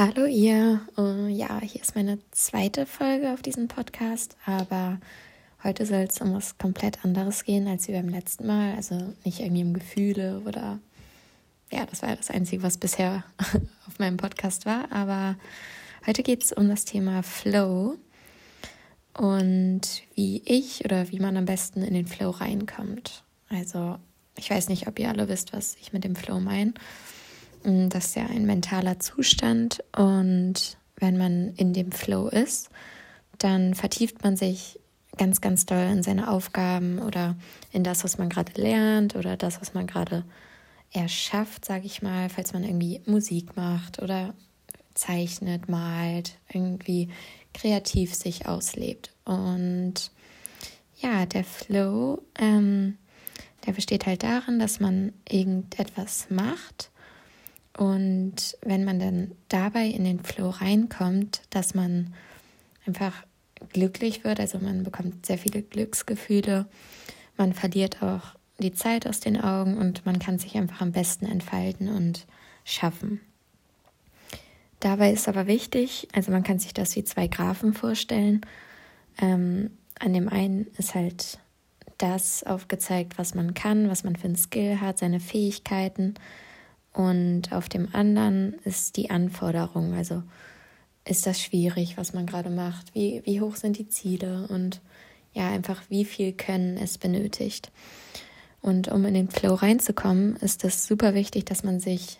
Hallo ihr. Uh, ja, hier ist meine zweite Folge auf diesem Podcast, aber heute soll es um was komplett anderes gehen als wie beim letzten Mal. Also nicht irgendwie um Gefühle oder ja, das war das Einzige, was bisher auf meinem Podcast war. Aber heute geht es um das Thema Flow und wie ich oder wie man am besten in den Flow reinkommt. Also ich weiß nicht, ob ihr alle wisst, was ich mit dem Flow meine. Mm, das ist ja ein mentaler Zustand und wenn man in dem Flow ist, dann vertieft man sich ganz, ganz doll in seine Aufgaben oder in das, was man gerade lernt oder das, was man gerade erschafft, sage ich mal, falls man irgendwie Musik macht oder zeichnet, malt, irgendwie kreativ sich auslebt. Und ja, der Flow, ähm, der besteht halt darin, dass man irgendetwas macht und wenn man dann dabei in den Flow reinkommt, dass man einfach glücklich wird, also man bekommt sehr viele Glücksgefühle, man verliert auch die Zeit aus den Augen und man kann sich einfach am besten entfalten und schaffen. Dabei ist aber wichtig, also man kann sich das wie zwei Graphen vorstellen. Ähm, an dem einen ist halt das aufgezeigt, was man kann, was man für ein Skill hat, seine Fähigkeiten. Und auf dem anderen ist die Anforderung, also ist das schwierig, was man gerade macht, wie, wie hoch sind die Ziele und ja, einfach wie viel Können es benötigt. Und um in den Flow reinzukommen, ist es super wichtig, dass man sich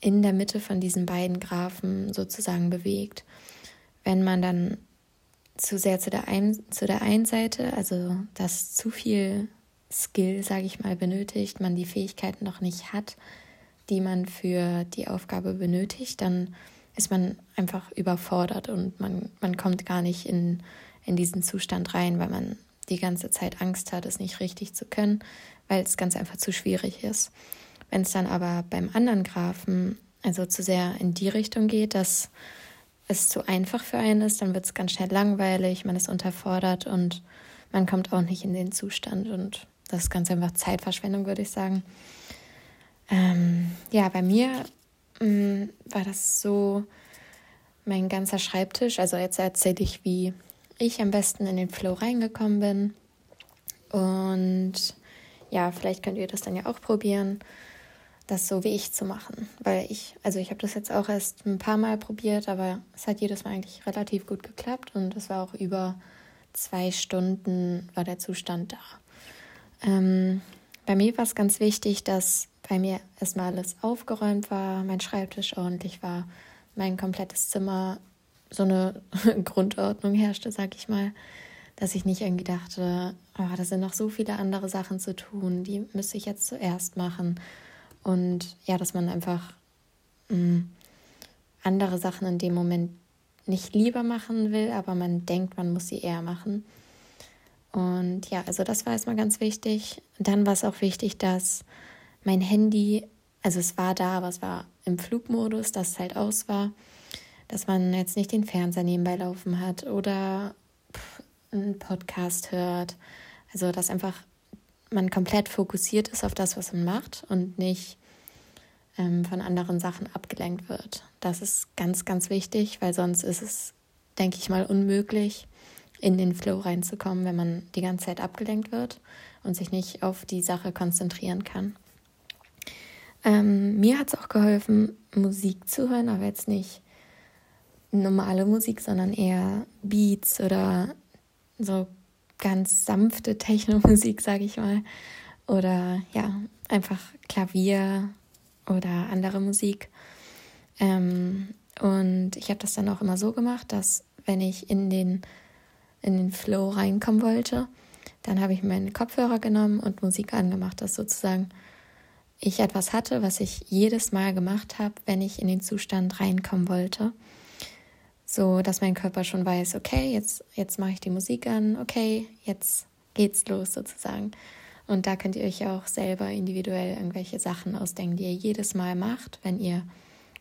in der Mitte von diesen beiden Graphen sozusagen bewegt. Wenn man dann zu sehr zu der, ein, zu der einen Seite, also dass zu viel Skill, sage ich mal, benötigt, man die Fähigkeiten noch nicht hat, die man für die Aufgabe benötigt, dann ist man einfach überfordert und man, man kommt gar nicht in, in diesen Zustand rein, weil man die ganze Zeit Angst hat, es nicht richtig zu können, weil es ganz einfach zu schwierig ist. Wenn es dann aber beim anderen Graphen also zu sehr in die Richtung geht, dass es zu einfach für einen ist, dann wird es ganz schnell langweilig, man ist unterfordert und man kommt auch nicht in den Zustand und das ist ganz einfach Zeitverschwendung, würde ich sagen. Ähm, ja, bei mir mh, mm, war das so mein ganzer Schreibtisch. Also jetzt erzähle ich, wie ich am besten in den Flow reingekommen bin. Und ja, vielleicht könnt ihr das dann ja auch probieren, das so wie ich zu machen. Weil ich, also ich habe das jetzt auch erst ein paar Mal probiert, aber es hat jedes Mal eigentlich relativ gut geklappt und es war auch über zwei Stunden war der Zustand da. Ähm, bei mir war es ganz wichtig, dass bei mir erstmal alles aufgeräumt war, mein Schreibtisch ordentlich war, mein komplettes Zimmer so eine Grundordnung herrschte, sag ich mal, dass ich nicht irgendwie dachte, oh, da sind noch so viele andere Sachen zu tun, die müsste ich jetzt zuerst machen. Und ja, dass man einfach mh, mm, andere Sachen in dem Moment nicht lieber machen will, aber man denkt, man muss sie eher machen. Und ja, also das war erstmal ganz wichtig. Dann war es auch wichtig, dass mein Handy, also es war da, aber es war im Flugmodus, dass es halt aus war, dass man jetzt nicht den Fernseher nebenbei laufen hat oder einen Podcast hört. Also dass einfach man komplett fokussiert ist auf das, was man macht und nicht ähm, von anderen Sachen abgelenkt wird. Das ist ganz, ganz wichtig, weil sonst ist es, denke ich mal, unmöglich, in den Flow reinzukommen, wenn man die ganze Zeit abgelenkt wird und sich nicht auf die Sache konzentrieren kann. Ähm, mir hat es auch geholfen, Musik zu hören, aber jetzt nicht normale Musik, sondern eher Beats oder so ganz sanfte Techno-Musik, sage ich mal. Oder ja, einfach Klavier oder andere Musik. Ähm, und ich habe das dann auch immer so gemacht, dass wenn ich in den in den Flow reinkommen wollte, dann habe ich meinen Kopfhörer genommen und Musik angemacht, dass sozusagen ich etwas hatte, was ich jedes Mal gemacht habe, wenn ich in den Zustand reinkommen wollte. So dass mein Körper schon weiß, okay, jetzt, jetzt mache ich die Musik an, okay, jetzt geht's los sozusagen. Und da könnt ihr euch auch selber individuell irgendwelche Sachen ausdenken, die ihr jedes Mal macht, wenn ihr,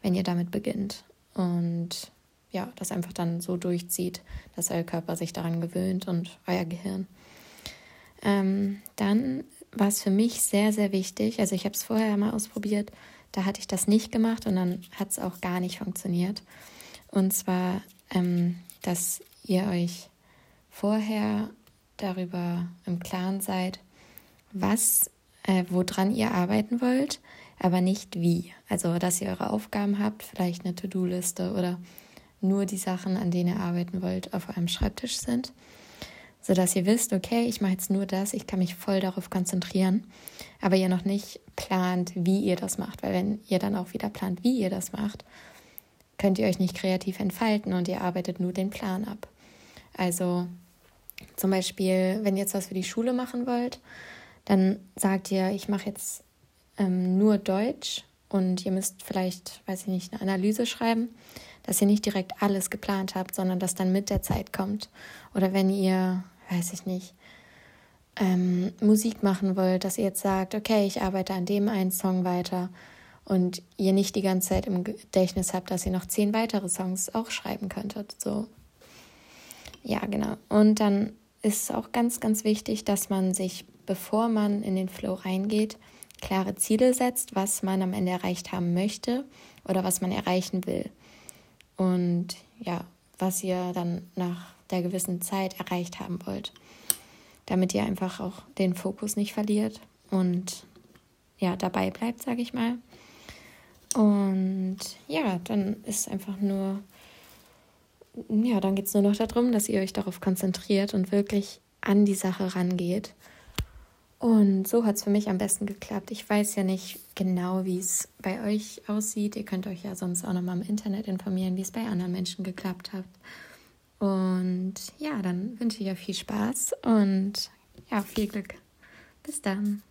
wenn ihr damit beginnt. Und ja, das einfach dann so durchzieht, dass euer Körper sich daran gewöhnt und euer Gehirn. Ähm, dann war es für mich sehr, sehr wichtig, also ich habe es vorher mal ausprobiert, da hatte ich das nicht gemacht und dann hat es auch gar nicht funktioniert. Und zwar, ähm, dass ihr euch vorher darüber im Klaren seid, was, äh, woran ihr arbeiten wollt, aber nicht wie. Also, dass ihr eure Aufgaben habt, vielleicht eine To-Do-Liste oder nur die Sachen, an denen ihr arbeiten wollt, auf eurem Schreibtisch sind, sodass ihr wisst, okay, ich mache jetzt nur das, ich kann mich voll darauf konzentrieren, aber ihr noch nicht plant, wie ihr das macht, weil wenn ihr dann auch wieder plant, wie ihr das macht, könnt ihr euch nicht kreativ entfalten und ihr arbeitet nur den Plan ab. Also zum Beispiel, wenn ihr jetzt was für die Schule machen wollt, dann sagt ihr, ich mache jetzt ähm, nur Deutsch und ihr müsst vielleicht, weiß ich nicht, eine Analyse schreiben, dass ihr nicht direkt alles geplant habt, sondern das dann mit der Zeit kommt. Oder wenn ihr, weiß ich nicht, ähm, Musik machen wollt, dass ihr jetzt sagt, okay, ich arbeite an dem einen Song weiter und ihr nicht die ganze Zeit im Gedächtnis habt, dass ihr noch zehn weitere Songs auch schreiben könntet. So. Ja, genau. Und dann ist auch ganz, ganz wichtig, dass man sich, bevor man in den Flow reingeht, klare Ziele setzt, was man am Ende erreicht haben möchte oder was man erreichen will. Und ja, was ihr dann nach der gewissen Zeit erreicht haben wollt. Damit ihr einfach auch den Fokus nicht verliert und ja, dabei bleibt, sage ich mal. Und ja, dann ist einfach nur, ja, dann geht es nur noch darum, dass ihr euch darauf konzentriert und wirklich an die Sache rangeht und so hat es für mich am besten geklappt. Ich weiß ja nicht genau, wie es bei euch aussieht. Ihr könnt euch ja sonst auch nochmal im Internet informieren, wie es bei anderen Menschen geklappt hat. Und ja, dann wünsche ich euch viel Spaß und ja, viel Glück. Bis dann.